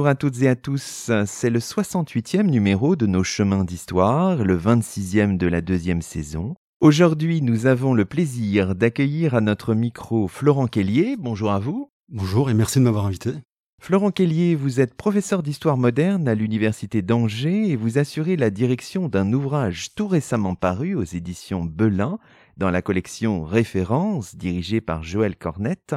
Bonjour à toutes et à tous, c'est le 68e numéro de nos chemins d'histoire, le 26e de la deuxième saison. Aujourd'hui, nous avons le plaisir d'accueillir à notre micro Florent Kellier. Bonjour à vous. Bonjour et merci de m'avoir invité. Florent Kellier, vous êtes professeur d'histoire moderne à l'Université d'Angers et vous assurez la direction d'un ouvrage tout récemment paru aux éditions Belin dans la collection Référence dirigée par Joël Cornette,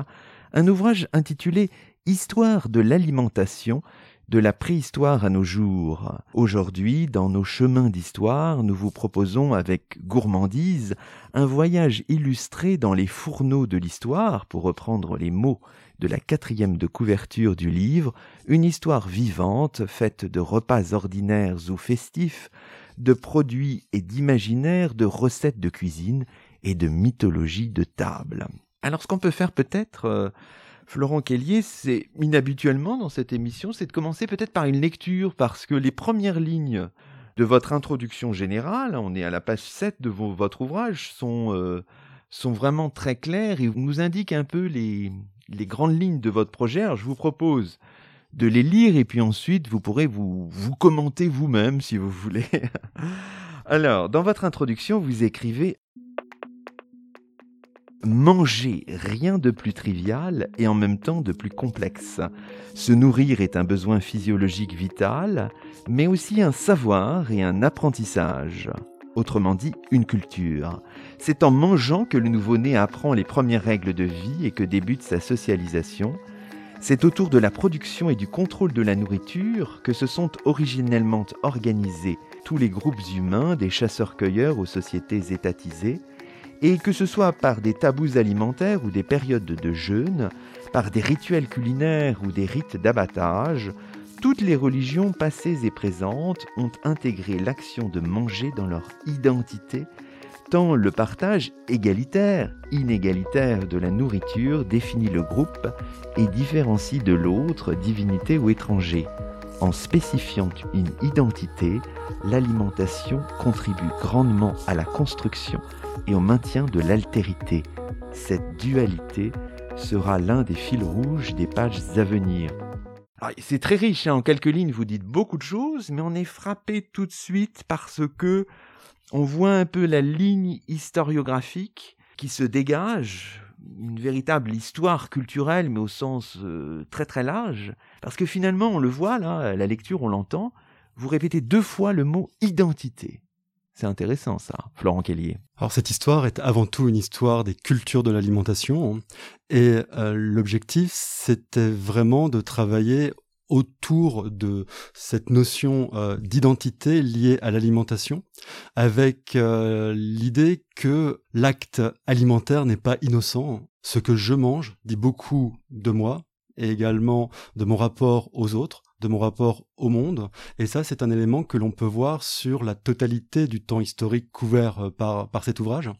un ouvrage intitulé Histoire de l'alimentation de la préhistoire à nos jours. Aujourd'hui, dans nos chemins d'histoire, nous vous proposons avec gourmandise un voyage illustré dans les fourneaux de l'histoire, pour reprendre les mots de la quatrième de couverture du livre, une histoire vivante faite de repas ordinaires ou festifs, de produits et d'imaginaires, de recettes de cuisine et de mythologie de table. Alors ce qu'on peut faire peut-être, euh, Florent Kellier, c'est inhabituellement dans cette émission, c'est de commencer peut-être par une lecture, parce que les premières lignes de votre introduction générale, on est à la page 7 de votre ouvrage, sont, euh, sont vraiment très claires et nous indiquent un peu les, les grandes lignes de votre projet. Alors je vous propose de les lire et puis ensuite vous pourrez vous, vous commenter vous-même si vous voulez. Alors, dans votre introduction, vous écrivez Manger, rien de plus trivial et en même temps de plus complexe. Se nourrir est un besoin physiologique vital, mais aussi un savoir et un apprentissage. Autrement dit, une culture. C'est en mangeant que le nouveau-né apprend les premières règles de vie et que débute sa socialisation. C'est autour de la production et du contrôle de la nourriture que se sont originellement organisés tous les groupes humains, des chasseurs-cueilleurs aux sociétés étatisées, et que ce soit par des tabous alimentaires ou des périodes de jeûne, par des rituels culinaires ou des rites d'abattage, toutes les religions passées et présentes ont intégré l'action de manger dans leur identité, tant le partage égalitaire, inégalitaire de la nourriture définit le groupe et différencie de l'autre, divinité ou étranger. En spécifiant une identité, l'alimentation contribue grandement à la construction et au maintien de l'altérité. Cette dualité sera l'un des fils rouges des pages à venir. Ah, c'est très riche, hein. en quelques lignes vous dites beaucoup de choses, mais on est frappé tout de suite parce que on voit un peu la ligne historiographique qui se dégage, une véritable histoire culturelle, mais au sens euh, très très large, parce que finalement on le voit là, la lecture on l'entend, vous répétez deux fois le mot identité. C'est intéressant ça, Florent Kellier. Alors cette histoire est avant tout une histoire des cultures de l'alimentation et euh, l'objectif c'était vraiment de travailler autour de cette notion euh, d'identité liée à l'alimentation, avec euh, l'idée que l'acte alimentaire n'est pas innocent. Ce que je mange dit beaucoup de moi et également de mon rapport aux autres, de mon rapport au monde. Et ça, c'est un élément que l'on peut voir sur la totalité du temps historique couvert euh, par, par cet ouvrage.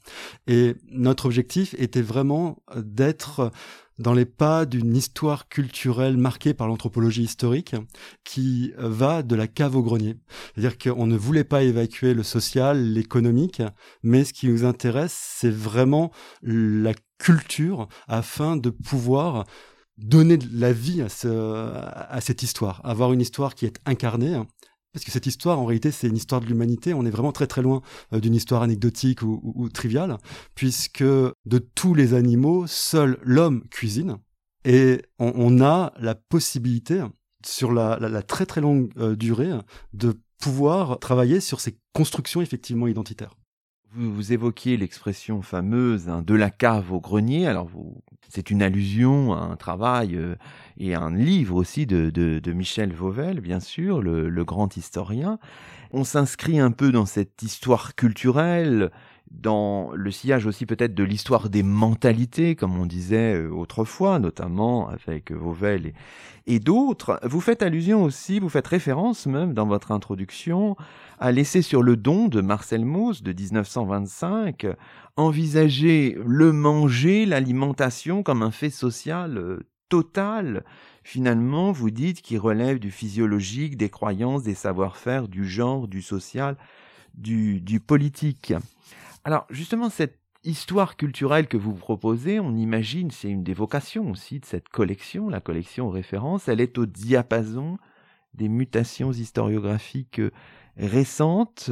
Et notre objectif était vraiment d'être dans les pas d'une histoire culturelle marquée par l'anthropologie historique qui va de la cave au grenier. C'est-à-dire qu'on ne voulait pas évacuer le social, l'économique, mais ce qui nous intéresse, c'est vraiment la culture afin de pouvoir donner de la vie à, ce, à cette histoire, avoir une histoire qui est incarnée. Parce que cette histoire, en réalité, c'est une histoire de l'humanité. On est vraiment très très loin euh, d'une histoire anecdotique ou, triviale, puisque de tous les animaux, seul l'homme cuisine. Et on, a la possibilité, sur la, la, très très longue euh, durée, de pouvoir travailler sur ces constructions effectivement identitaires. Vous, évoquiez l'expression fameuse hein, de la cave au grenier. Alors, c'est une allusion à un travail euh, et à un livre aussi de, Michel Vauvel, bien sûr, le grand historien. On s'inscrit un peu dans cette histoire culturelle dans le sillage aussi peut-être de l'histoire des mentalités, comme on disait euh, autrefois, notamment avec Vauvel et, d'autres. Vous faites allusion aussi, vous faites référence même dans votre introduction à l'essai sur le don de Marcel Mauss de 1925, envisager le manger, l'alimentation comme un fait social euh, total. Finalement, vous dites qu'il relève du physiologique, des croyances, des savoir-faire, du genre, du social, du politique. Alors justement, cette histoire culturelle que vous proposez, on imagine, c'est une des vocations aussi de cette collection, la collection référence, elle est au diapason des mutations historiographiques euh, récentes.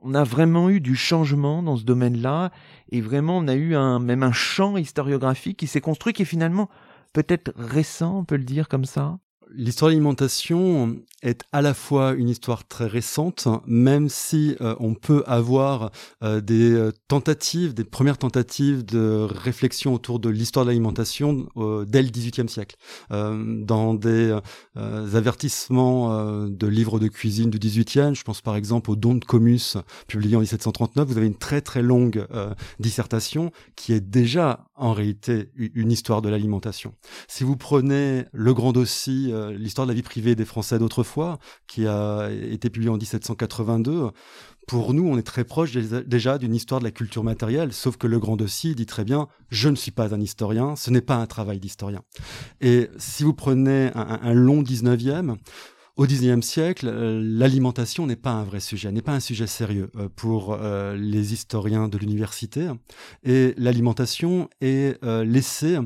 On a vraiment eu du changement dans ce domaine-là, et vraiment on a eu un, même un champ historiographique qui s'est construit, qui est finalement peut-être récent, on peut le dire comme ça? L'histoire de l'alimentation est à la fois une histoire très récente, même si euh, on peut avoir euh, des euh, tentatives, des premières tentatives de réflexion autour de l'histoire de l'alimentation dès le XVIIIe siècle. dans des avertissements de livres de cuisine du XVIIIe, je pense par exemple au Don de Comus, publié en 1739, vous avez une très très longue dissertation qui est déjà en réalité une histoire de l'alimentation. Si vous prenez le grand dossier euh, l'histoire de la vie privée des Français d'autrefois, qui a été publié en 1782. Pour nous, on est très proche déjà d'une histoire de la culture matérielle, sauf que le Grand Dossier dit très bien je ne suis pas un historien, ce n'est pas un travail d'historien. Et si vous prenez un, un long 19e, au XIXe siècle, euh, l'alimentation n'est pas un vrai sujet, n'est pas un sujet sérieux euh, pour euh, les historiens de l'université. Et l'alimentation est laissée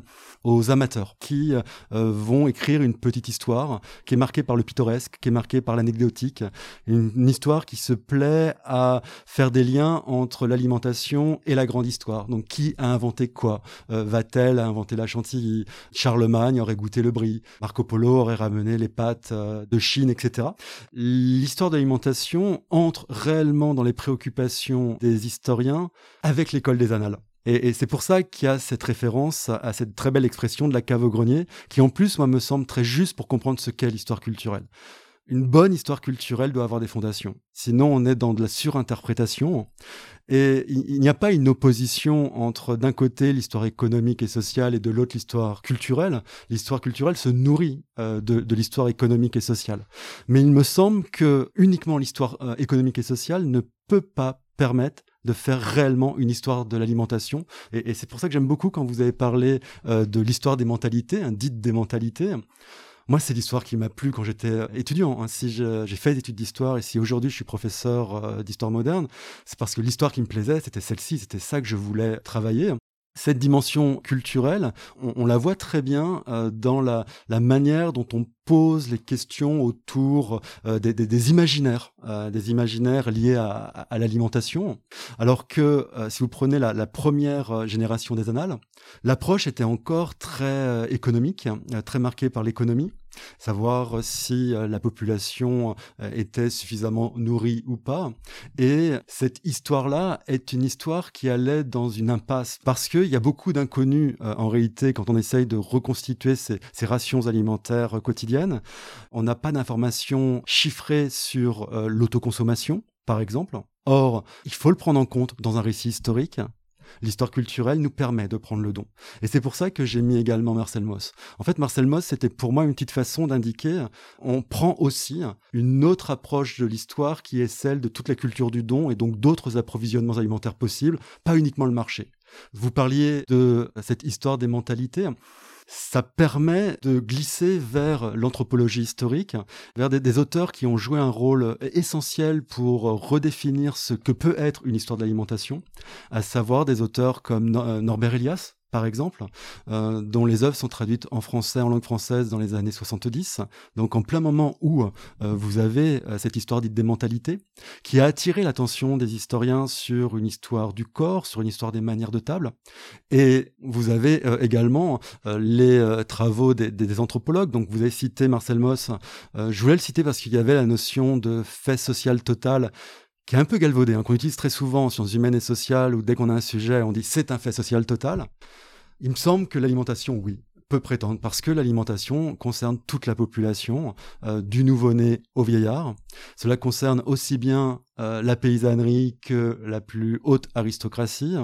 aux amateurs qui vont écrire une petite histoire qui est marquée par le pittoresque, qui est marquée par l'anecdotique, une, histoire qui se plaît à faire des liens entre l'alimentation et la grande histoire. Donc, qui a inventé quoi? Va-t-elle a inventé la chantilly? Charlemagne aurait goûté le brie. Marco Polo aurait ramené les pâtes de Chine etc. L'histoire de l'alimentation entre réellement dans les préoccupations des historiens avec l'école des annales. Et, c'est pour ça qu'il y a cette référence à, cette très belle expression de la cave au grenier, qui en plus, moi, me semble très juste pour comprendre ce qu'est l'histoire culturelle une bonne histoire culturelle doit avoir des fondations. Sinon, on est dans de la surinterprétation. Et il n'y a pas une opposition entre d'un côté l'histoire économique et sociale et de l'autre l'histoire culturelle. L'histoire culturelle se nourrit euh, de, l'histoire économique et sociale. Mais il me semble que uniquement l'histoire euh, économique et sociale ne peut pas permettre de faire réellement une histoire de l'alimentation. Et, c'est pour ça que j'aime beaucoup quand vous avez parlé euh, de l'histoire des mentalités, hein, dite des mentalités. Moi, c'est l'histoire qui m'a plu quand j'étais étudiant. Hein. Si j'ai fait des études d'histoire et si aujourd'hui je suis professeur euh, d'histoire moderne, c'est parce que l'histoire qui me plaisait, c'était celle-ci, c'était ça que je voulais travailler. Cette dimension culturelle, on, la voit très bien euh, dans la, manière dont on pose les questions autour des, imaginaires, des imaginaires liés à, l'alimentation. Alors que si vous prenez la, la, première génération des annales, l'approche était encore très économique, très marquée par l'économie savoir si euh, la population euh, était suffisamment nourrie ou pas. Et cette histoire-là est une histoire qui allait dans une impasse parce qu'il y a beaucoup d'inconnus euh, en réalité quand on essaye de reconstituer ces, rations alimentaires quotidiennes. On n'a pas d'informations chiffrées sur l'autoconsommation, par exemple. Or, il faut le prendre en compte dans un récit historique l'histoire culturelle nous permet de prendre le don. Et c'est pour ça que j'ai mis également Marcel Moss. En fait, Marcel Moss, c'était pour moi une petite façon d'indiquer, on prend aussi une autre approche de l'histoire qui est celle de toute la culture du don et donc d'autres approvisionnements alimentaires possibles, pas uniquement le marché. Vous parliez de cette histoire des mentalités ça permet de glisser vers l'anthropologie historique, vers des, auteurs qui ont joué un rôle essentiel pour redéfinir ce que peut être une histoire de l'alimentation, à savoir des auteurs comme Norbert Elias, par exemple, euh, dont les œuvres sont traduites en français, en langue française dans les années 70. Donc en plein moment où euh, vous avez euh, cette histoire dite des mentalités, qui a attiré l'attention des historiens sur une histoire du corps, sur une histoire des manières de table. Et vous avez également les travaux des, des, anthropologues. Donc vous avez cité Marcel Moss. je voulais le citer parce qu'il y avait la notion de fait social total qui est un peu galvaudé, hein, qu'on utilise très souvent en sciences humaines et sociales, où dès qu'on a un sujet, on dit c'est un fait social total. Il me semble que l'alimentation, oui, peut prétendre parce que l'alimentation concerne toute la population, du nouveau-né au vieillard. Cela concerne aussi bien la paysannerie que la plus haute aristocratie.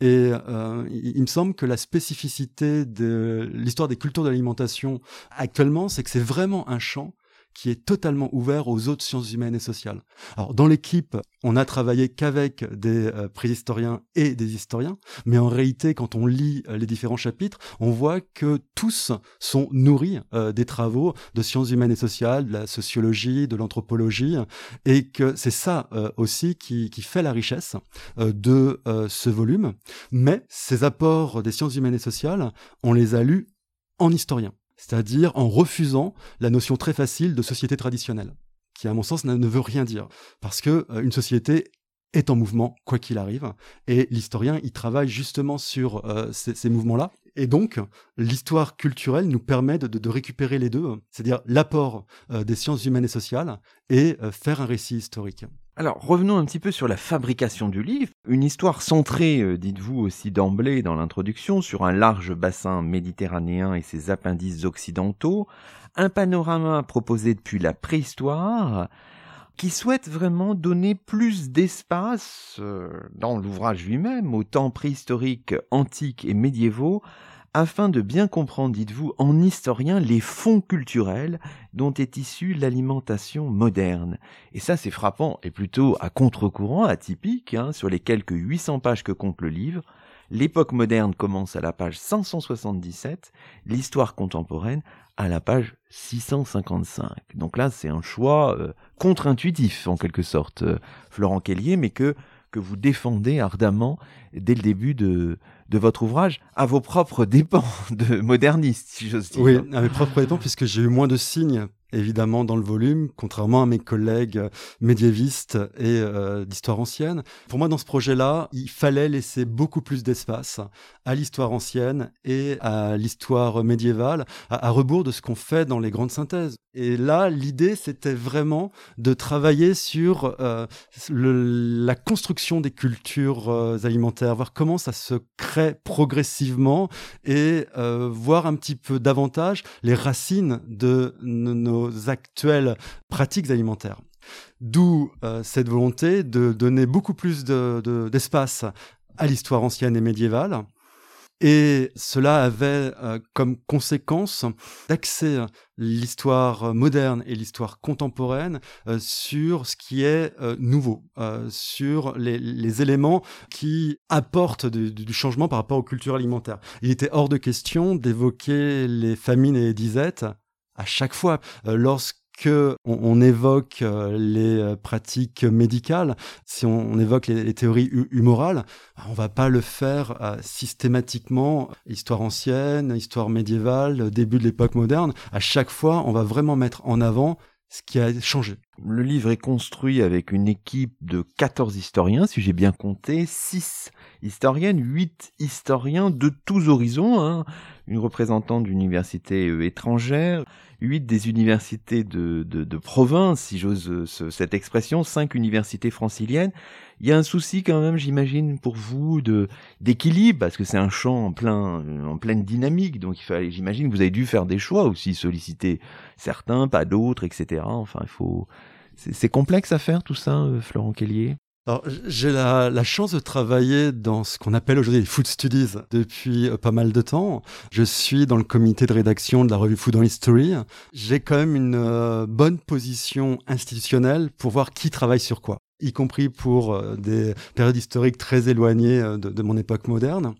Et euh, il me semble que la spécificité de l'histoire des cultures de l'alimentation actuellement, c'est que c'est vraiment un champ qui est totalement ouvert aux autres sciences humaines et sociales. Alors dans l'équipe, on a travaillé qu'avec des euh, préhistoriens et des historiens, mais en réalité, quand on lit euh, les différents chapitres, on voit que tous sont nourris euh, des travaux de sciences humaines et sociales, de la sociologie, de l'anthropologie, et que c'est ça aussi qui, fait la richesse de ce volume. Mais ces apports des sciences humaines et sociales, on les a lus en historien c'est-à-dire en refusant la notion très facile de société traditionnelle, qui à mon sens ne veut rien dire, parce que euh, une société est en mouvement quoi qu'il arrive, et l'historien il travaille justement sur euh, ces, mouvements-là, et donc l'histoire culturelle nous permet de, récupérer les deux, c'est-à-dire l'apport euh, des sciences humaines et sociales et faire un récit historique. Alors revenons un petit peu sur la fabrication du livre. Une histoire centrée, euh, dites-vous aussi d'emblée dans l'introduction, sur un large bassin méditerranéen et ses appendices occidentaux. Un panorama proposé depuis la préhistoire qui souhaite vraiment donner plus d'espace euh, dans l'ouvrage lui-même aux temps préhistoriques, antiques et médiévaux afin de bien comprendre, dites-vous, en historien, les fonds culturels dont est issue l'alimentation moderne. Et ça, c'est frappant, et plutôt à contre-courant, atypique, hein, sur les quelques 800 pages que compte le livre. L'époque moderne commence à la page 577, l'histoire contemporaine à la page 655. Donc là, c'est un choix euh, contre-intuitif, en quelque sorte, euh, Florent Kellier, mais que, que vous défendez ardemment dès le début de, de votre ouvrage à vos propres dépens de moderniste, si j'ose dire. Oui, à mes propres dépens, puisque j'ai eu moins de signes évidemment dans le volume, contrairement à mes collègues médiévistes et euh, d'histoire ancienne. Pour moi, dans ce projet-là, il fallait laisser beaucoup plus d'espace à l'histoire ancienne et à l'histoire médiévale, à, rebours de ce qu'on fait dans les grandes synthèses. Et là, l'idée, c'était vraiment de travailler sur euh, la construction des cultures euh, alimentaires, voir comment ça se crée progressivement et voir un petit peu davantage les racines de nos actuelles pratiques alimentaires. D'où euh, cette volonté de donner beaucoup plus d'espace à l'histoire ancienne et médiévale. Et cela avait euh, comme conséquence d'axer l'histoire moderne et l'histoire contemporaine euh, sur ce qui est nouveau, sur les, éléments qui apportent du, changement par rapport aux cultures alimentaires. Il était hors de question d'évoquer les famines et les disettes à chaque fois. Euh, lorsque on, évoque euh, les euh, pratiques médicales, si on, évoque les, théories humorales, on ne va pas le faire systématiquement, histoire ancienne, histoire médiévale, début de l'époque moderne. À chaque fois, on va vraiment mettre en avant ce qui a changé. Le livre est construit avec une équipe de 14 historiens, si j'ai bien compté, 6 historiennes, 8 historiens de tous horizons, hein. une représentante d'universités étrangères, 8 des universités de, de, de province, si j'ose euh, ce, cette expression, 5 universités franciliennes. Il y a un souci quand même, j'imagine, pour vous de d'équilibre, parce que c'est un champ en plein en pleine dynamique, donc il fallait, j'imagine, vous avez dû faire des choix aussi, solliciter certains, pas d'autres, etc. Enfin, il faut, c'est complexe à faire tout ça, euh, Florent Kellier? Alors, j'ai la, chance de travailler dans ce qu'on appelle aujourd'hui les Food Studies depuis euh, pas mal de temps. Je suis dans le comité de rédaction de la revue Food on History. J'ai quand même une euh, bonne position institutionnelle pour voir qui travaille sur quoi y compris pour euh, des périodes historiques très éloignées de mon époque moderne.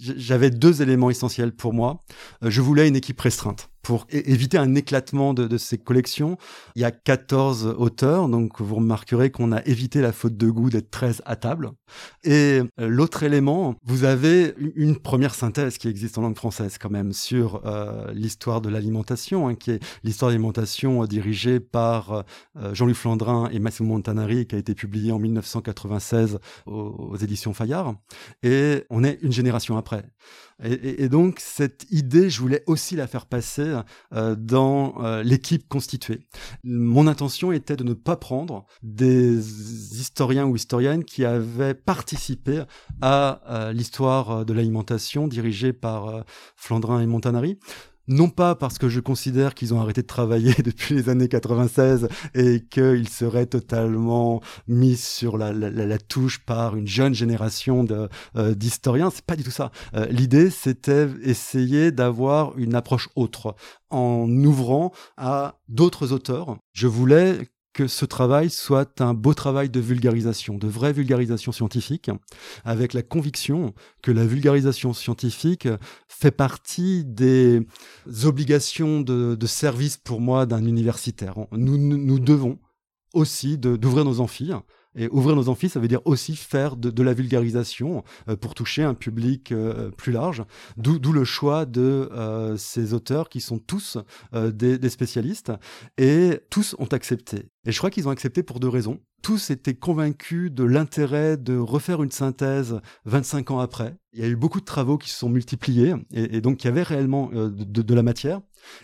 J'avais deux éléments essentiels pour moi. Je voulais une équipe restreinte pour éviter un éclatement de, ces collections. Il y a 14 auteurs, donc vous remarquerez qu'on a évité la faute de goût d'être 13 à table. Et euh, l'autre élément, vous avez une première synthèse qui existe en langue française quand même sur euh, l'histoire de l'alimentation, hein, qui est l'histoire de l'alimentation euh, dirigée par Jean-Louis Flandrin et Massimo Montanari, qui a été publiée en 1996 aux éditions Fayard. Et on est une génération après. Et, donc cette idée, je voulais aussi la faire passer dans l'équipe constituée. Mon intention était de ne pas prendre des historiens ou historiennes qui avaient participé à l'histoire de l'alimentation dirigée par Flandrin et Montanari, non pas parce que je considère qu'ils ont arrêté de travailler depuis les années 96 et qu'ils seraient totalement mis sur la, touche par une jeune génération euh, d'historiens, c'est pas du tout ça. Euh, l'idée, c'était essayer d'avoir une approche autre en ouvrant à d'autres auteurs. Je voulais que ce travail soit un beau travail de vulgarisation, de vraie vulgarisation scientifique, avec la conviction que la vulgarisation scientifique fait partie des obligations de, service pour moi d'un universitaire. Nous, nous devons aussi d'ouvrir nos amphis et ouvrir nos amphis, ça veut dire aussi faire de, la vulgarisation euh, pour toucher un public euh, plus large. D'où le choix de euh, ces auteurs qui sont tous des, des, spécialistes et tous ont accepté. Et je crois qu'ils ont accepté pour deux raisons. Tous étaient convaincus de l'intérêt de refaire une synthèse 25 ans après. Il y a eu beaucoup de travaux qui se sont multipliés et, donc il y avait réellement de, la matière.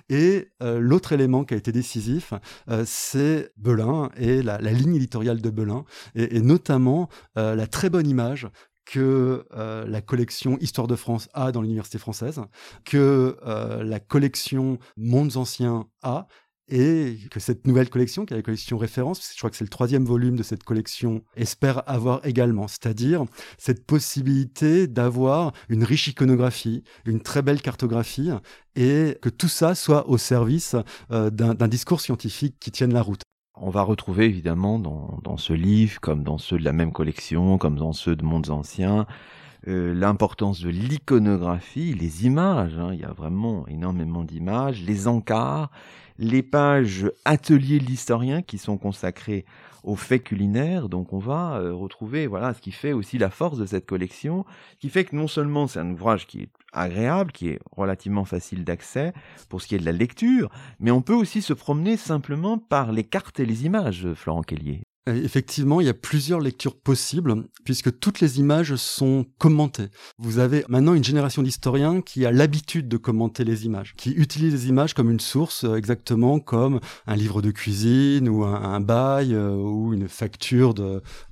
Et l'autre élément qui a été décisif, c'est Belin et la, ligne éditoriale de Belin et, notamment euh, la très bonne image que euh, la collection Histoire de France a dans l'université française, que euh, la collection Mondes anciens a, et que cette nouvelle collection, qui est la collection référence, je crois que c'est le troisième volume de cette collection, espère avoir également, c'est-à-dire cette possibilité d'avoir une riche iconographie, une très belle cartographie, et que tout ça soit au service d'un discours scientifique qui tienne la route on va retrouver évidemment dans, ce livre, comme dans ceux de la même collection, comme dans ceux de Mondes Anciens, euh, l'importance de l'iconographie, les images, hein. il y a vraiment énormément d'images, les encarts, les pages ateliers de l'historien qui sont consacrées aux faits culinaires. Donc on va euh, retrouver voilà ce qui fait aussi la force de cette collection, qui fait que non seulement c'est un ouvrage qui est agréable, qui est relativement facile d'accès pour ce qui est de la lecture, mais on peut aussi se promener simplement par les cartes et les images, Florent Kellier. Euh, effectivement, il y a plusieurs lectures possibles puisque toutes les images sont commentées. Vous avez maintenant une génération d'historiens qui a l'habitude de commenter les images, qui utilisent les images comme une source euh, exactement comme un livre de cuisine ou un, bail euh, ou une facture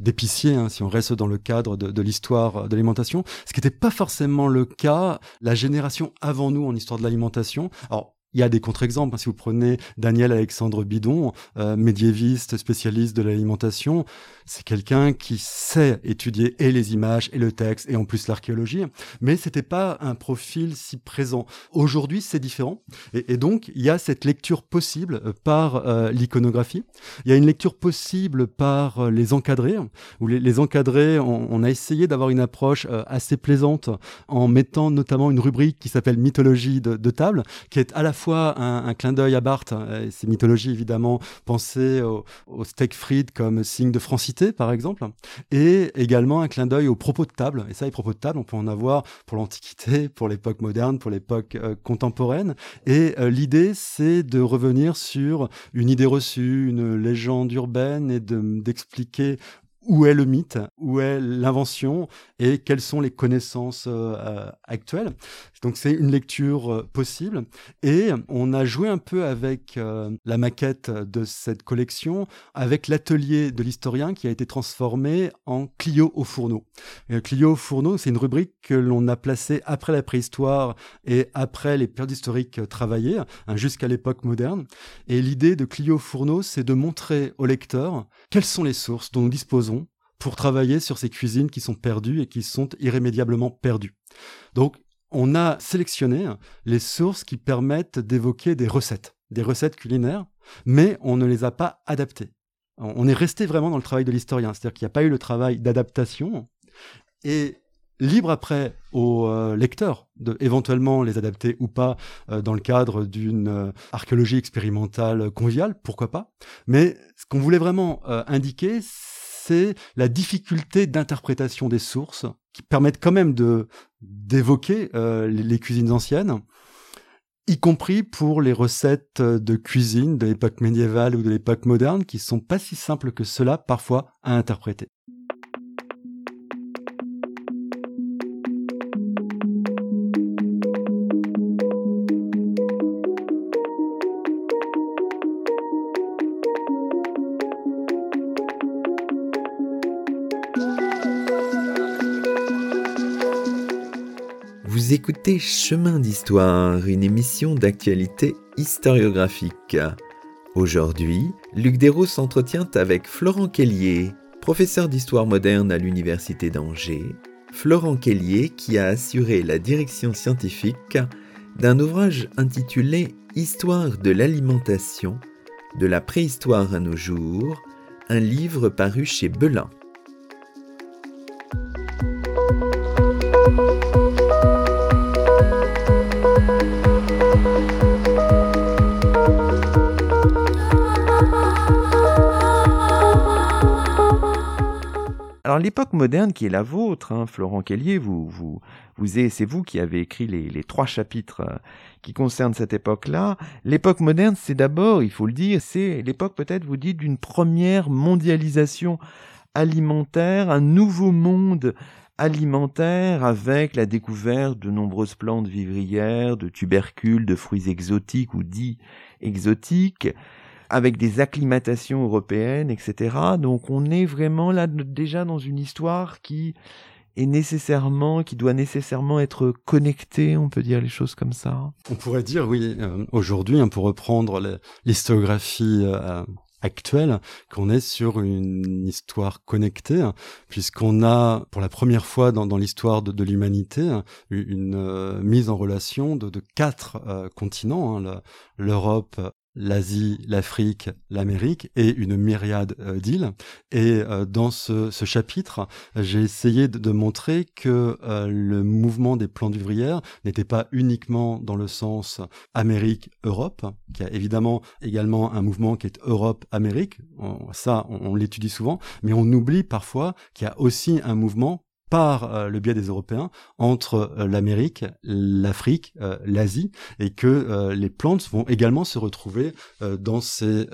d'épicier, hein, si on reste dans le cadre de, de l'histoire de l'alimentation, ce qui n'était pas forcément le cas la génération avant nous en histoire de l'alimentation. Alors il y a des contre-exemples. Hein. Si vous prenez Daniel Alexandre Bidon, euh, médiéviste, spécialiste de l'alimentation, c'est quelqu'un qui sait étudier et les images et le texte et en plus l'archéologie, mais c'était pas un profil si présent. Aujourd'hui, c'est différent, et, donc il y a cette lecture possible euh, par euh, l'iconographie. Il y a une lecture possible par les encadrés, où les, encadrés, on, a essayé d'avoir une approche assez plaisante en mettant notamment une rubrique qui s'appelle mythologie de table, qui est à la fois un, clin d'œil à Barthes, hein, et ses mythologies évidemment, penser au, steak frites comme signe de francité par exemple, et également un clin d'œil aux propos de table. Et ça, les propos de table, on peut en avoir pour l'Antiquité, pour l'époque moderne, pour l'époque euh, contemporaine. Et euh, l'idée, c'est de revenir sur une idée reçue, une légende urbaine, et d'expliquer où est le mythe, où est l'invention et quelles sont les connaissances euh, actuelles. Donc c'est une lecture euh, possible. Et on a joué un peu avec euh, la maquette de cette collection, avec l'atelier de l'historien qui a été transformé en Clio au fourneau. Clio au fourneau, c'est une rubrique que l'on a placée après la préhistoire et après les périodes historiques travaillées, hein, jusqu'à l'époque moderne. Et l'idée de Clio au fourneau, c'est de montrer au lecteur quelles sont les sources dont nous disposons pour travailler sur ces cuisines qui sont perdues et qui sont irrémédiablement perdues. Donc, on a sélectionné les sources qui permettent d'évoquer des recettes, des recettes culinaires, mais on ne les a pas adaptées. On est resté vraiment dans le travail de l'historien, c'est-à-dire qu'il n'y a pas eu le travail d'adaptation. Et libre après au euh, lecteur de éventuellement les adapter ou pas euh, dans le cadre d'une euh, archéologie expérimentale conviviale, pourquoi pas. Mais ce qu'on voulait vraiment indiquer, la difficulté d'interprétation des sources qui permettent quand même d'évoquer euh, les, cuisines anciennes, y compris pour les recettes de cuisine de l'époque médiévale ou de l'époque moderne, qui sont pas si simples que cela parfois à interpréter. Vous écoutez Chemin d'Histoire, une émission d'actualité historiographique. Aujourd'hui, Luc Dérault s'entretient avec Florent Kellier, professeur d'histoire moderne à l'Université d'Angers. Florent Kellier qui a assuré la direction scientifique d'un ouvrage intitulé Histoire de l'alimentation, de la préhistoire à nos jours, un livre paru chez Belin. L'époque moderne qui est la vôtre, hein, Florent Kellier, vous, vous, vous c'est vous qui avez écrit les, les trois chapitres euh, qui concernent cette époque-là. L'époque moderne, c'est d'abord, il faut le dire, c'est l'époque peut-être, vous dites, d'une première mondialisation alimentaire, un nouveau monde alimentaire avec la découverte de nombreuses plantes vivrières, de tubercules, de fruits exotiques ou dits exotiques, avec des acclimatations européennes, etc. Donc on est vraiment là déjà dans une histoire qui est nécessairement, qui doit nécessairement être connectée, on peut dire les choses comme ça. On pourrait dire, oui, euh, aujourd'hui, hein, pour reprendre l'histographie euh, actuelle, qu'on est sur une histoire connectée, puisqu'on a, pour la première fois dans, l'histoire de, l'humanité, une euh, mise en relation de, quatre continents, hein, l'Europe, l'Asie, l'Afrique, l'Amérique et une myriade euh, d'îles. Et euh, dans ce, chapitre, j'ai essayé de, montrer que euh, le mouvement des plantes vivrières n'était pas uniquement dans le sens Amérique-Europe, qui a évidemment également un mouvement qui est Europe-Amérique. Ça, on l'étudie souvent, mais on oublie parfois qu'il y a aussi un mouvement par euh, le biais des Européens entre euh, l'Amérique, l'Afrique, euh, l'Asie, et que les plantes vont également se retrouver dans ces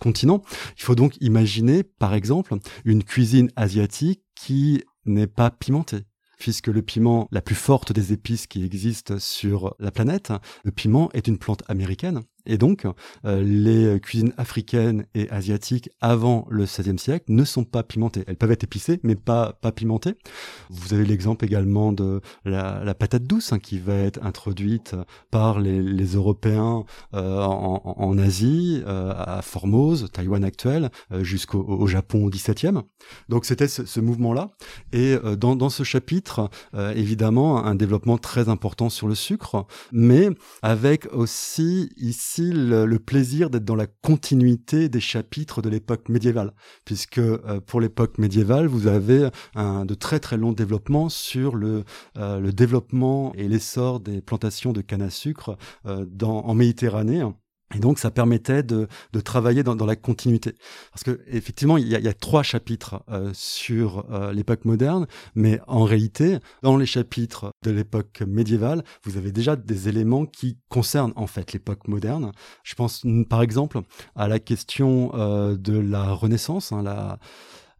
continents. Il faut donc imaginer, par exemple, une cuisine asiatique qui n'est pas pimentée puisque le piment, la plus forte des épices qui existent sur la planète, le piment est une plante américaine. Et donc, euh, les cuisines africaines et asiatiques avant le XVIe siècle ne sont pas pimentées. Elles peuvent être épicées, mais pas, pas pimentées. Vous avez l'exemple également de la, patate douce hein, qui va être introduite par les, Européens euh, en, Asie, euh, à Formose, Taïwan actuel, jusqu'au Japon au XVIIe. Donc c'était ce, mouvement-là. Et dans, ce chapitre, évidemment, un développement très important sur le sucre, mais avec aussi ici le, plaisir d'être dans la continuité des chapitres de l'époque médiévale, puisque euh, pour l'époque médiévale, vous avez un de très très longs développements sur le, euh, développement et l'essor des plantations de canne à sucre euh, en Méditerranée et donc, ça permettait de, de travailler dans, dans, la continuité. Parce que effectivement, il y a, il y a trois chapitres euh, sur euh, l'époque moderne, mais en réalité, dans les chapitres de l'époque médiévale, vous avez déjà des éléments qui concernent en fait l'époque moderne. Je pense, par exemple, à la question euh, de la Renaissance, hein,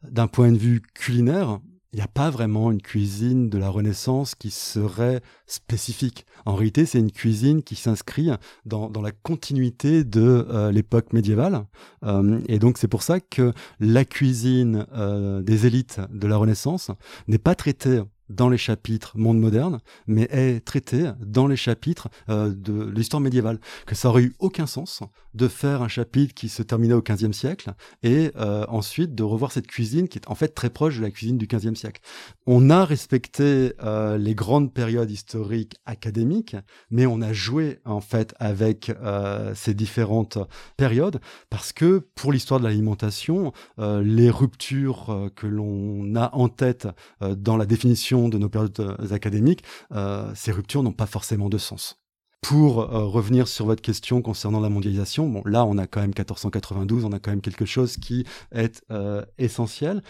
d'un point de vue culinaire il n'y a pas vraiment une cuisine de la Renaissance qui serait spécifique. En réalité, c'est une cuisine qui s'inscrit dans, la continuité de euh, l'époque médiévale. Euh, et donc, c'est pour ça que la cuisine euh, des élites de la Renaissance n'est pas traitée dans les chapitres monde moderne, mais est traité dans les chapitres euh, de l'histoire médiévale. Que ça aurait eu aucun sens de faire un chapitre qui se terminait au XVe siècle et euh, ensuite de revoir cette cuisine qui est en fait très proche de la cuisine du XVe siècle. On a respecté euh, les grandes périodes historiques académiques, mais on a joué en fait avec ces différentes périodes parce que pour l'histoire de l'alimentation, les ruptures que l'on a en tête dans la définition de nos périodes euh, académiques, euh, ces ruptures n'ont pas forcément de sens. Pour euh, revenir sur votre question concernant la mondialisation, bon, là, on a quand même 1492, on a quand même quelque chose qui est essentiel,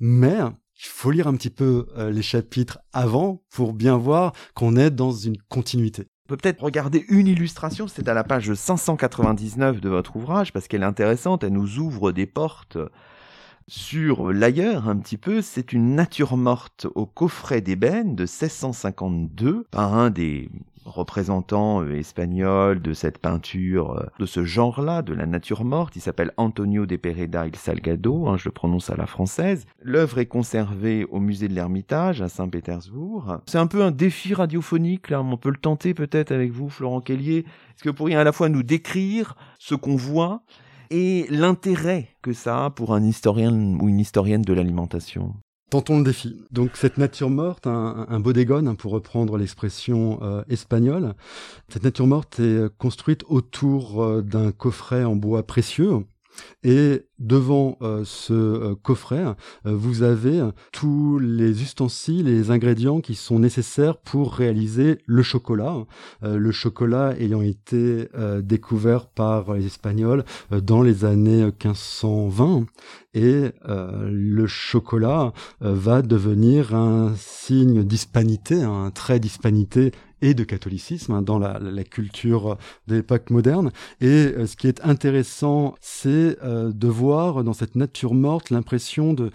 mais il faut lire un petit peu les chapitres avant pour bien voir qu'on est dans une continuité. On peut peut-être regarder une illustration, c'est à la page 599 de votre ouvrage, parce qu'elle est intéressante, elle nous ouvre des portes sur l'ailleurs un petit peu, c'est une nature morte au coffret d'ébène de 1652 par un des représentant euh, espagnol de cette peinture, euh, de ce genre-là, de la nature morte. Il s'appelle Antonio de Pereda il Salgado, hein, je le prononce à la française. L'œuvre est conservée au musée de l'Ermitage à Saint-Pétersbourg. C'est un peu un défi radiophonique, là, on peut le tenter peut-être avec vous, Florent Kellier. Est-ce que vous pourriez à la fois nous décrire ce qu'on voit et l'intérêt que ça a pour un historien ou une historienne de l'alimentation Tentons le défi. Donc cette nature morte, un, un bodegone, hein, pour reprendre l'expression euh, espagnole, cette nature morte est construite autour euh, d'un coffret en bois précieux et devant euh, ce euh, coffret, euh, vous avez tous les ustensiles les ingrédients qui sont nécessaires pour réaliser le chocolat. le chocolat ayant été découvert par les Espagnols dans les années 1520 et le chocolat va devenir un signe d'hispanité, un trait d'hispanité et de catholicisme hein, dans la, culture de l'époque moderne. Et euh, ce qui est intéressant, c'est euh, de voir dans cette nature morte l'impression de,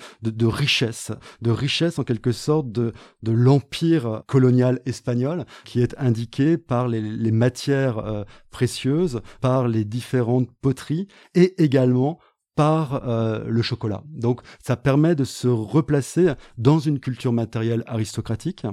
richesse, de richesse en quelque sorte de, l'empire colonial espagnol qui est indiqué par les, matières euh, précieuses, par les différentes poteries et également par le chocolat. Donc ça permet de se replacer dans une culture matérielle aristocratique.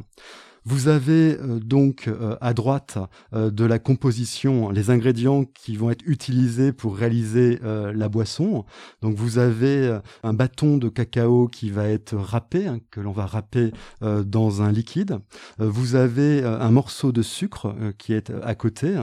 Vous avez euh, donc euh, à droite euh, de la composition les ingrédients qui vont être utilisés pour réaliser la boisson. Donc vous avez un bâton de cacao qui va être râpé, hein, que l'on va râper dans un liquide. vous avez un morceau de sucre qui est à côté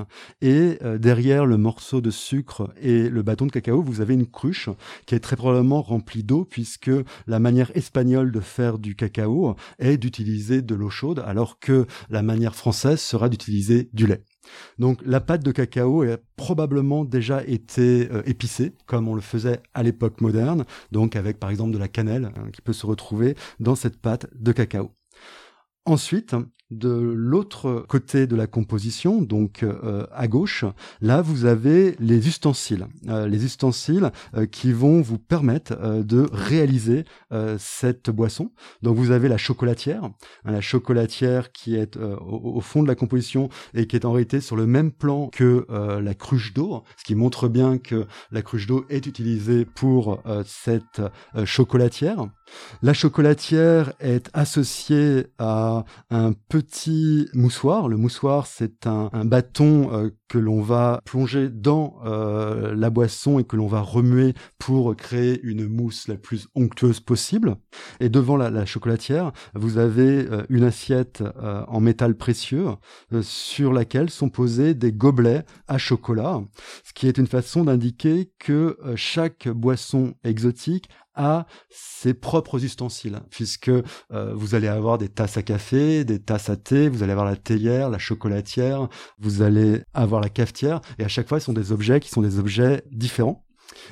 et derrière le morceau de sucre et le bâton de cacao, vous avez une cruche qui est très probablement remplie d'eau puisque la manière espagnole de faire du cacao est d'utiliser de l'eau chaude alors que la manière française sera d'utiliser du lait. Donc la pâte de cacao a probablement déjà été euh, épicée, comme on le faisait à l'époque moderne, donc avec par exemple de la cannelle hein, qui peut se retrouver dans cette pâte de cacao. Ensuite, de l'autre côté de la composition, donc euh, à gauche, là vous avez les ustensiles, euh, les ustensiles euh, qui vont vous permettre de réaliser cette boisson. Donc vous avez la chocolatière, hein, la chocolatière qui est au, au, fond de la composition et qui est en réalité sur le même plan que la cruche d'eau, ce qui montre bien que la cruche d'eau est utilisée pour cette chocolatière. La chocolatière est associée à un petit moussoir. Le moussoir, c'est un, bâton euh, que l'on va plonger dans euh, la boisson et que l'on va remuer pour créer une mousse la plus onctueuse possible. Et devant la, chocolatière, vous avez euh, une assiette en métal précieux sur laquelle sont posés des gobelets à chocolat, ce qui est une façon d'indiquer que chaque boisson exotique à ses propres ustensiles, puisque euh, vous allez avoir des tasses à café, des tasses à thé, vous allez avoir la théière, la chocolatière, vous allez avoir la cafetière, et à chaque fois, ce sont des objets qui sont des objets différents.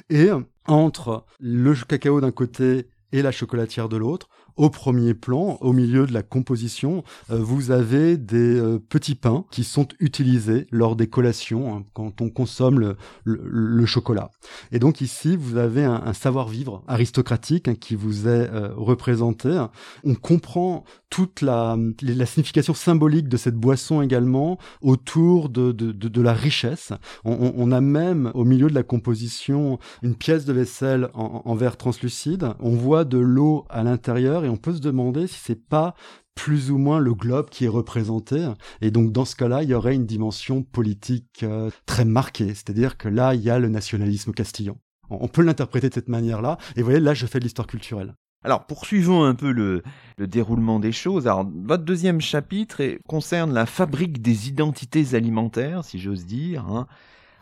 Et entre le cacao d'un côté et la chocolatière de l'autre, au premier plan, au milieu de la composition, euh, vous avez des euh, petits pains qui sont utilisés lors des collations hein, quand on consomme le, chocolat. Et donc ici, vous avez un, savoir-vivre aristocratique hein, qui vous est euh, représenté. On comprend toute la, signification symbolique de cette boisson également autour de, la richesse. On, a même au milieu de la composition une pièce de vaisselle en verre translucide. On voit de l'eau à l'intérieur on peut se demander si c'est pas plus ou moins le globe qui est représenté. Et donc dans ce cas-là, il y aurait une dimension politique euh, très marquée. C'est-à-dire que là, il y a le nationalisme castillan. On peut l'interpréter de cette manière-là. Et vous voyez, là, je fais de l'histoire culturelle. Alors, poursuivons un peu le, déroulement des choses. Alors, votre deuxième chapitre concerne la fabrique des identités alimentaires, si j'ose dire. Hein.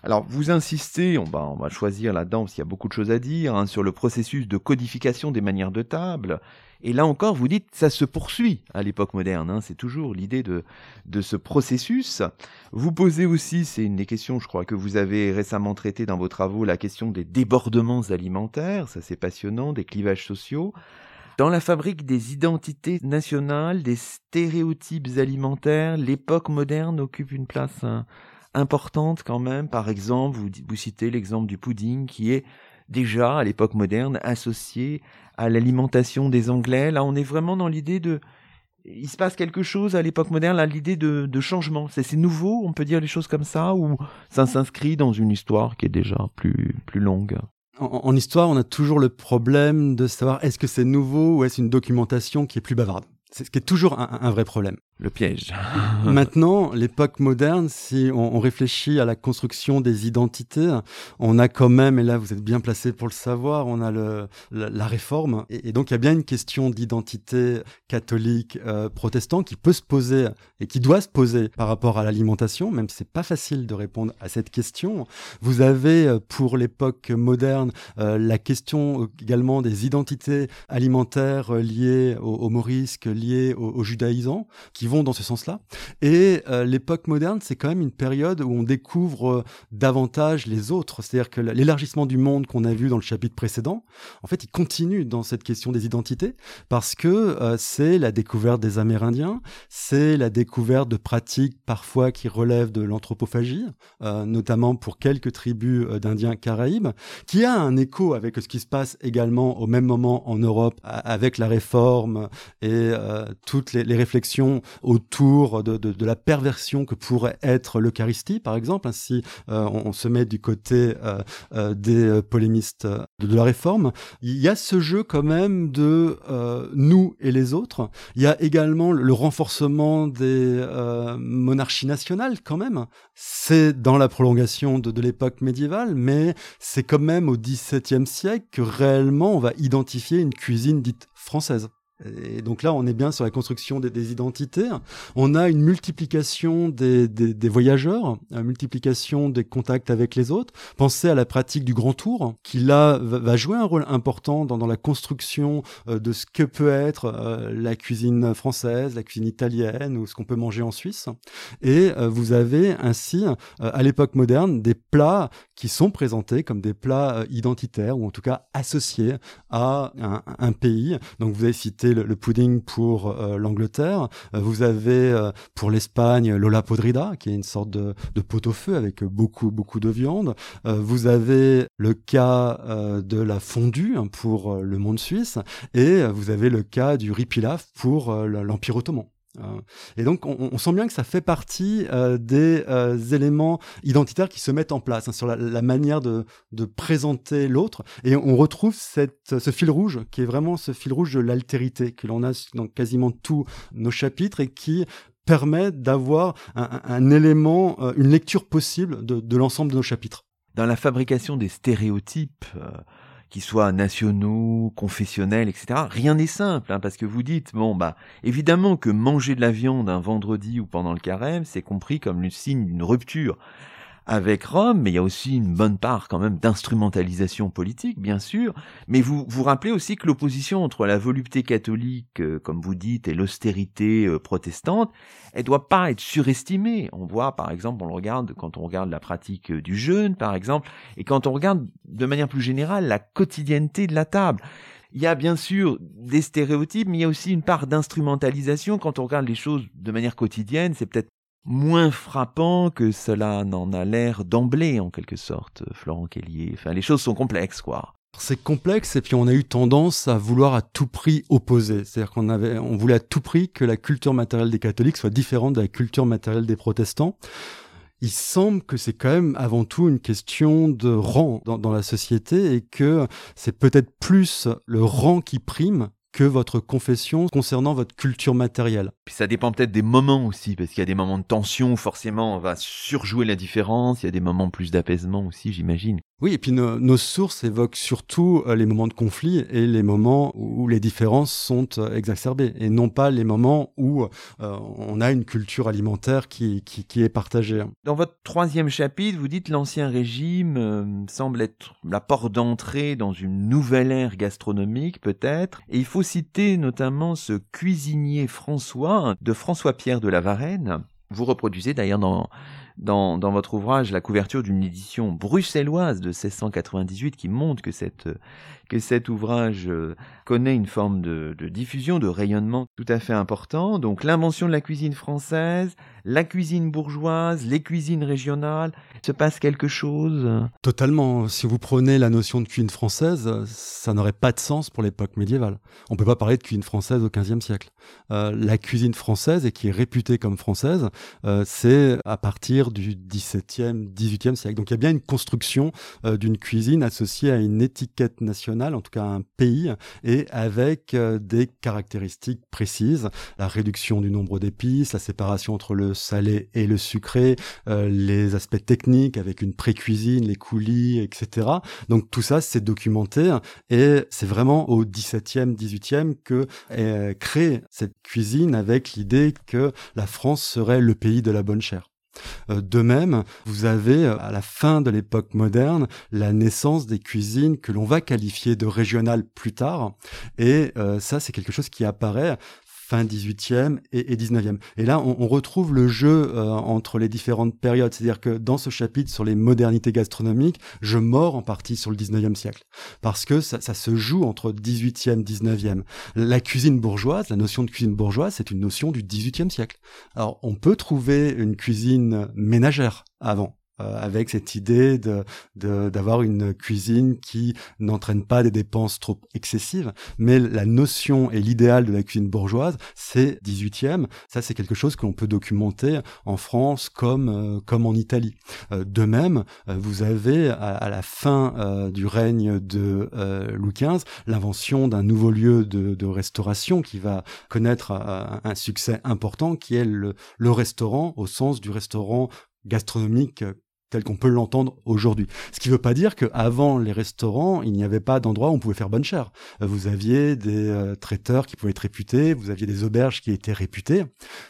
Alors, vous insistez, on va, choisir là-dedans, parce y a beaucoup de choses à dire, hein, sur le processus de codification des manières de table, et là encore, vous dites, ça se poursuit à l'époque moderne. Hein, c'est toujours l'idée de, de ce processus. Vous posez aussi, c'est une des questions, je crois, que vous avez récemment traité dans vos travaux, la question des débordements alimentaires. Ça, c'est passionnant, des clivages sociaux. Dans la fabrique des identités nationales, des stéréotypes alimentaires, l'époque moderne occupe une place hein, importante quand même. Par exemple, vous, vous citez l'exemple du pudding qui est déjà à l'époque moderne associé à l'alimentation des Anglais. Là, on est vraiment dans l'idée de il se passe quelque chose à l'époque moderne, à l'idée de, changement. C'est nouveau, on peut dire les choses comme ça, ou ça s'inscrit dans une histoire qui est déjà plus, plus longue? En, histoire, on a toujours le problème de savoir est-ce que c'est nouveau ou est-ce une documentation qui est plus bavarde? C'est ce qui est toujours un vrai problème le piège. Maintenant, l'époque moderne, si on, réfléchit à la construction des identités, on a quand même, et là vous êtes bien placé pour le savoir, on a le, la, réforme, et, donc il y a bien une question d'identité catholique euh, protestant qui peut se poser et qui doit se poser par rapport à l'alimentation, même si c'est pas facile de répondre à cette question. Vous avez euh, pour l'époque moderne euh, la question également des identités alimentaires liées aux, aux morisques, liées aux, aux judaïsants, qui vont dans ce sens-là. Et euh, l'époque moderne, c'est quand même une période où on découvre euh, davantage les autres. C'est-à-dire que l'élargissement du monde qu'on a vu dans le chapitre précédent, en fait, il continue dans cette question des identités parce que euh, c'est la découverte des Amérindiens, c'est la découverte de pratiques parfois qui relèvent de l'anthropophagie, notamment pour quelques tribus d'Indiens Caraïbes, qui a un écho avec ce qui se passe également au même moment en Europe avec la réforme et toutes les, les réflexions autour de, de, de, la perversion que pourrait être l'Eucharistie, par exemple, ainsi euh, on, se met du côté euh, euh, des polémistes de, la Réforme. Il y a ce jeu quand même de nous et les autres. Il y a également le renforcement des monarchies nationales, quand même. C'est dans la prolongation de, de l'époque médiévale, mais c'est quand même au XVIIe siècle que réellement on va identifier une cuisine dite française. Et donc là, on est bien sur la construction des, identités. On a une multiplication des, voyageurs, une multiplication des contacts avec les autres. Pensez à la pratique du grand tour, qui là va jouer un rôle important dans, la construction euh, de ce que peut être euh, la cuisine française, la cuisine italienne ou ce qu'on peut manger en Suisse. Et euh, vous avez ainsi, à l'époque moderne, des plats qui sont présentés comme des plats identitaires ou en tout cas associés à un, un pays. Donc vous avez cité le, pudding pour euh, l'Angleterre. Euh, vous avez euh, pour l'Espagne Lola Podrida, qui est une sorte de, de pot-au-feu avec beaucoup beaucoup de viande. vous avez le cas de la fondue hein, pour le monde suisse, et vous avez le cas du riz pilaf pour l'Empire ottoman. Euh, et donc, on, sent bien que ça fait partie euh, des euh, éléments identitaires qui se mettent en place hein, sur la, manière de, présenter l'autre. Et on retrouve ce fil rouge, qui est vraiment ce fil rouge de l'altérité que l'on a dans quasiment tous nos chapitres et qui permet d'avoir un, élément, une lecture possible de l'ensemble de nos chapitres. Dans la fabrication des stéréotypes, qu'ils soient nationaux, confessionnels, etc. Rien n'est simple, hein, parce que vous dites, bon, bah, évidemment que manger de la viande un vendredi ou pendant le carême, c'est compris comme le signe d'une rupture avec Rome, mais il y a aussi une bonne part quand même d'instrumentalisation politique, bien sûr. Mais vous vous rappelez aussi que l'opposition entre la volupté catholique, euh, comme vous dites, et l'austérité euh, protestante, elle doit pas être surestimée. On voit, par exemple, on le regarde quand on regarde la pratique euh, du jeûne, par exemple, et quand on regarde de manière plus générale la quotidienneté de la table. Il y a bien sûr des stéréotypes, mais il y a aussi une part d'instrumentalisation. Quand on regarde les choses de manière quotidienne, c'est peut-être moins frappant que cela n'en a l'air d'emblée, en quelque sorte, Florent Kellier. Enfin, les choses sont complexes, quoi. C'est complexe et puis on a eu tendance à vouloir à tout prix opposer. C'est-à-dire qu'on avait, on voulait à tout prix que la culture matérielle des catholiques soit différente de la culture matérielle des protestants. Il semble que c'est quand même avant tout une question de rang dans, dans la société et que c'est peut-être plus le rang qui prime que votre confession concernant votre culture matérielle. Puis ça dépend peut-être des moments aussi, parce qu'il y a des moments de tension où forcément on va surjouer la différence, il y a des moments plus d'apaisement aussi, j'imagine. Oui, et puis nos, sources évoquent surtout euh, les moments de conflit et les moments où les différences sont euh, exacerbées, et non pas les moments où euh, on a une culture alimentaire qui, est partagée. Dans votre troisième chapitre, vous dites l'Ancien Régime semble être la porte d'entrée dans une nouvelle ère gastronomique peut-être, et il faut citer notamment ce cuisinier François de François-Pierre de la Varenne. Vous reproduisez d'ailleurs dans dans, votre ouvrage la couverture d'une édition bruxelloise de 1698 qui montre que, cet ouvrage euh, connaît une forme de, de diffusion, de rayonnement tout à fait important. Donc l'invention de la cuisine française, la cuisine bourgeoise, les cuisines régionales Se passe quelque chose? Totalement. Si vous prenez la notion de cuisine française, ça n'aurait pas de sens pour l'époque médiévale. On ne peut pas parler de cuisine française au XVe siècle. Euh, la cuisine française, et qui est réputée comme française, euh, c'est à partir du XVIIe, XVIIIe siècle. Donc il y a bien une construction euh, d'une cuisine associée à une étiquette nationale, en tout cas un pays, et avec des caractéristiques précises. La réduction du nombre d'épices, la séparation entre le salé et le sucré, les aspects techniques avec une pré-cuisine, les coulis, etc. Donc tout ça, c'est documenté et c'est vraiment au XVIIe, XVIIIe que est créée cette cuisine avec l'idée que la France serait le pays de la bonne chair. Euh, de même, vous avez euh, à la fin de l'époque moderne la naissance des cuisines que l'on va qualifier de régionales plus tard. Et euh, ça, c'est quelque chose qui apparaît fin 18e et, 19e. Et là, on, retrouve le jeu euh, entre les différentes périodes. C'est-à-dire que dans ce chapitre sur les modernités gastronomiques, je mords en partie sur le 19e siècle. Parce que ça, ça se joue entre 18e, 19e. La cuisine bourgeoise, la notion de cuisine bourgeoise, c'est une notion du 18e siècle. Alors, on peut trouver une cuisine ménagère avant. Euh, avec cette idée de d'avoir une cuisine qui n'entraîne pas des dépenses trop excessives. Mais la notion et l'idéal de la cuisine bourgeoise, c'est 18e. Ça, c'est quelque chose que l'on peut documenter en France comme euh, comme en Italie. Euh, de même, vous avez à, la fin du règne de Louis XV l'invention d'un nouveau lieu de, de, restauration qui va connaître un, succès important, qui est le, le restaurant au sens du restaurant gastronomique tel qu'on peut l'entendre aujourd'hui. Ce qui ne veut pas dire qu'avant les restaurants, il n'y avait pas d'endroit où on pouvait faire bonne chère. Euh, vous aviez des euh, traiteurs qui pouvaient être réputés, vous aviez des auberges qui étaient réputées,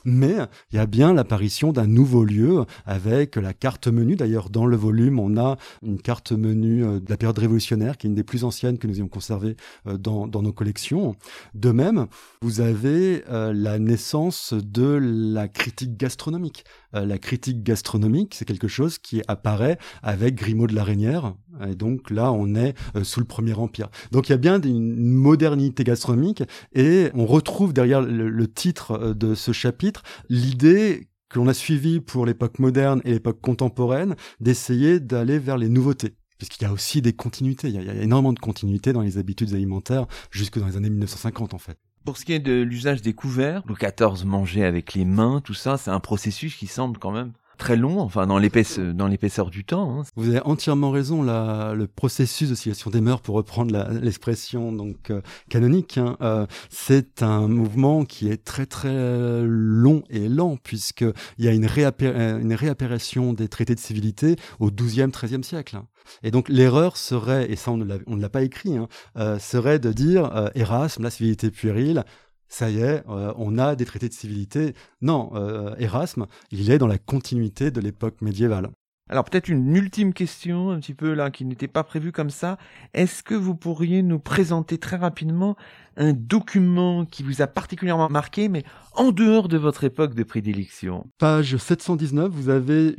mais il y a bien l'apparition d'un nouveau lieu avec la carte menu. D'ailleurs, dans le volume, on a une carte menu euh, de la période révolutionnaire, qui est une des plus anciennes que nous ayons conservées dans, dans nos collections. De même, vous avez la naissance de la critique gastronomique. La critique gastronomique, c'est quelque chose qui apparaît avec Grimaud de la Reynière. Et donc là, on est euh, sous le Premier Empire. Donc il y a bien une modernité gastronomique et on retrouve derrière le, titre euh, de ce chapitre l'idée que l'on a suivi pour l'époque moderne et l'époque contemporaine d'essayer d'aller vers les nouveautés puisqu'il y a aussi des continuités. Il y, a, il y, a, énormément de continuités dans les habitudes alimentaires jusque dans les années 1950 en fait. Pour ce qui est de l'usage des couverts, Louis XIV mangeait avec les mains, tout ça, c'est un processus qui semble quand même très long, enfin dans l'épaisseur, dans l'épaisseur du temps. Hein. Vous avez entièrement raison. Le processus d'oscillation des mœurs, pour reprendre l'expression donc euh, canonique, hein, euh, c'est un mouvement qui est très très long et lent puisque il y a une, une réapparition des traités de civilité au XIIe, XIIIe siècle. Hein. Et donc l'erreur serait, et ça on ne l'a pas écrit, hein, euh, serait de dire Erasme, la civilité puérile, ça y est, euh, on a des traités de civilité. Non, euh, Erasme, il est dans la continuité de l'époque médiévale. Alors peut-être une ultime question, un petit peu là, qui n'était pas prévue comme ça. Est-ce que vous pourriez nous présenter très rapidement un document qui vous a particulièrement marqué, mais en dehors de votre époque de prédilection? Page 719, vous avez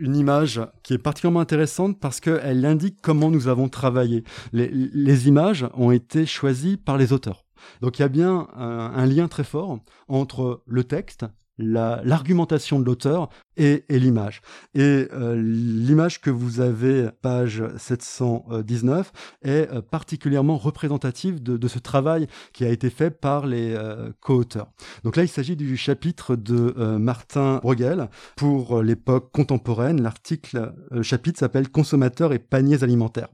une image qui est particulièrement intéressante parce qu'elle indique comment nous avons travaillé. les images ont été choisies par les auteurs. Donc il y a bien un, lien très fort entre le texte, l'argumentation de l'auteur et, l'image. Et euh, l'image que vous avez, page 719, est euh, particulièrement représentative de, ce travail qui a été fait par les euh, co-auteurs. Donc là, il s'agit du chapitre de Martin Bruegel pour l'époque contemporaine. L'article, le chapitre s'appelle Consommateurs et paniers alimentaires.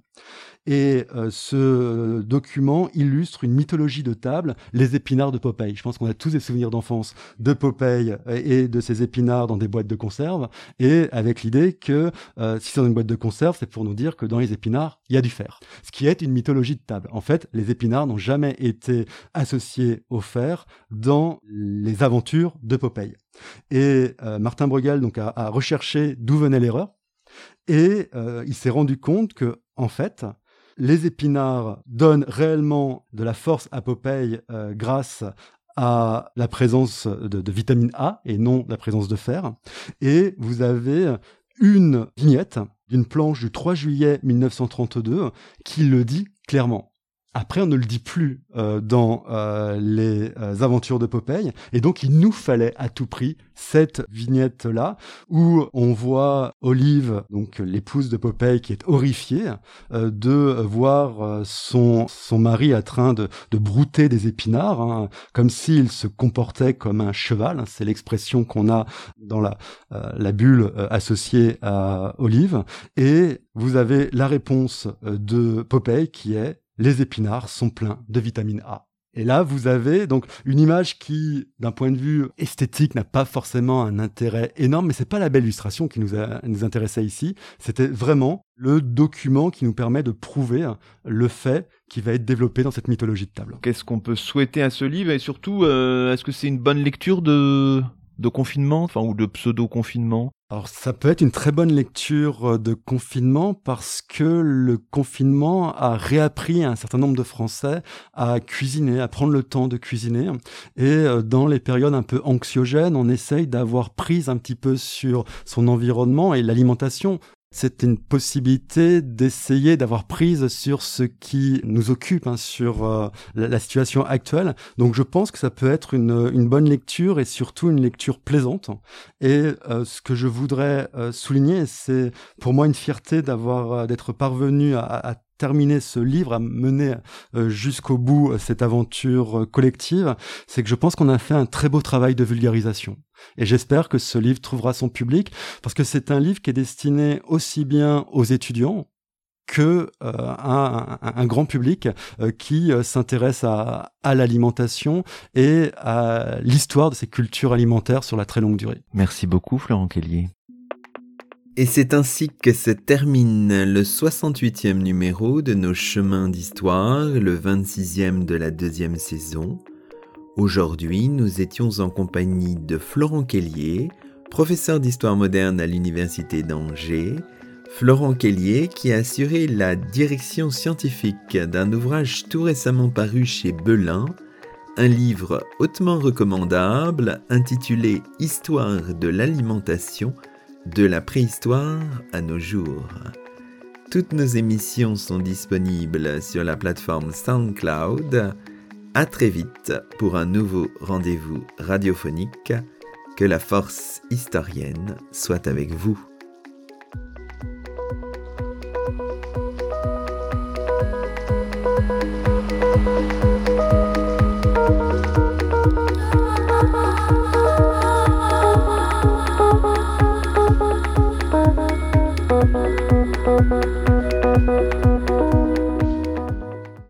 Et euh, ce document illustre une mythologie de table, les épinards de Popeye. Je pense qu'on a tous des souvenirs d'enfance de Popeye et de ces épinards dans des boîtes de conserve, et avec l'idée que euh, si c'est dans une boîte de conserve, c'est pour nous dire que dans les épinards, il y a du fer. Ce qui est une mythologie de table. En fait, les épinards n'ont jamais été associés au fer dans les aventures de Popeye. Et euh, Martin Bruegel donc a, a recherché d'où venait l'erreur, et il s'est rendu compte que en fait, les épinards donnent réellement de la force à Popeye euh, grâce à la présence de, vitamine A et non la présence de fer. Et vous avez une vignette d'une planche du 3 juillet 1932 qui le dit clairement. Après, on ne le dit plus euh, dans euh, les euh, aventures de Popeye, et donc il nous fallait à tout prix cette vignette-là où on voit Olive, donc l'épouse de Popeye, qui est horrifiée de voir son son mari en train de, de brouter des épinards, hein, comme s'il se comportait comme un cheval. C'est l'expression qu'on a dans la la bulle associée à Olive, et vous avez la réponse de Popeye qui est les épinards sont pleins de vitamine A. Et là, vous avez donc une image qui, d'un point de vue esthétique, n'a pas forcément un intérêt énorme, mais c'est pas la belle illustration qui nous, nous intéressait ici. C'était vraiment le document qui nous permet de prouver le fait qui va être développé dans cette mythologie de table. Qu'est-ce qu'on peut souhaiter à ce livre? Et surtout, euh, est-ce que c'est une bonne lecture de de confinement, enfin ou de pseudo confinement alors ça peut être une très bonne lecture euh, de confinement parce que le confinement a réappris un certain nombre de Français à cuisiner, à prendre le temps de cuisiner. Et euh, dans les périodes un peu anxiogènes, on essaye d'avoir prise un petit peu sur son environnement et l'alimentation c'est une possibilité d'essayer d'avoir prise sur ce qui nous occupe, hein, sur euh, la, situation actuelle. Donc je pense que ça peut être une, une bonne lecture et surtout une lecture plaisante. Et euh, ce que je voudrais euh, souligner, c'est pour moi une fierté d'avoir d'être parvenu à, à terminer ce livre, à mener jusqu'au bout cette aventure collective, c'est que je pense qu'on a fait un très beau travail de vulgarisation. Et j'espère que ce livre trouvera son public parce que c'est un livre qui est destiné aussi bien aux étudiants que euh, un, grand public euh, qui euh, s'intéresse à, à l'alimentation et à l'histoire de ces cultures alimentaires sur la très longue durée. Merci beaucoup Florent Kellier. Et c'est ainsi que se termine le 68e numéro de nos chemins d'histoire, le 26e de la deuxième saison. Aujourd'hui, nous étions en compagnie de Florent Kellier, professeur d'histoire moderne à l'Université d'Angers. Florent Kellier qui a assuré la direction scientifique d'un ouvrage tout récemment paru chez Belin, un livre hautement recommandable intitulé Histoire de l'alimentation de la préhistoire à nos jours. Toutes nos émissions sont disponibles sur la plateforme SoundCloud à très vite pour un nouveau rendez-vous radiophonique. Que la force historienne soit avec vous.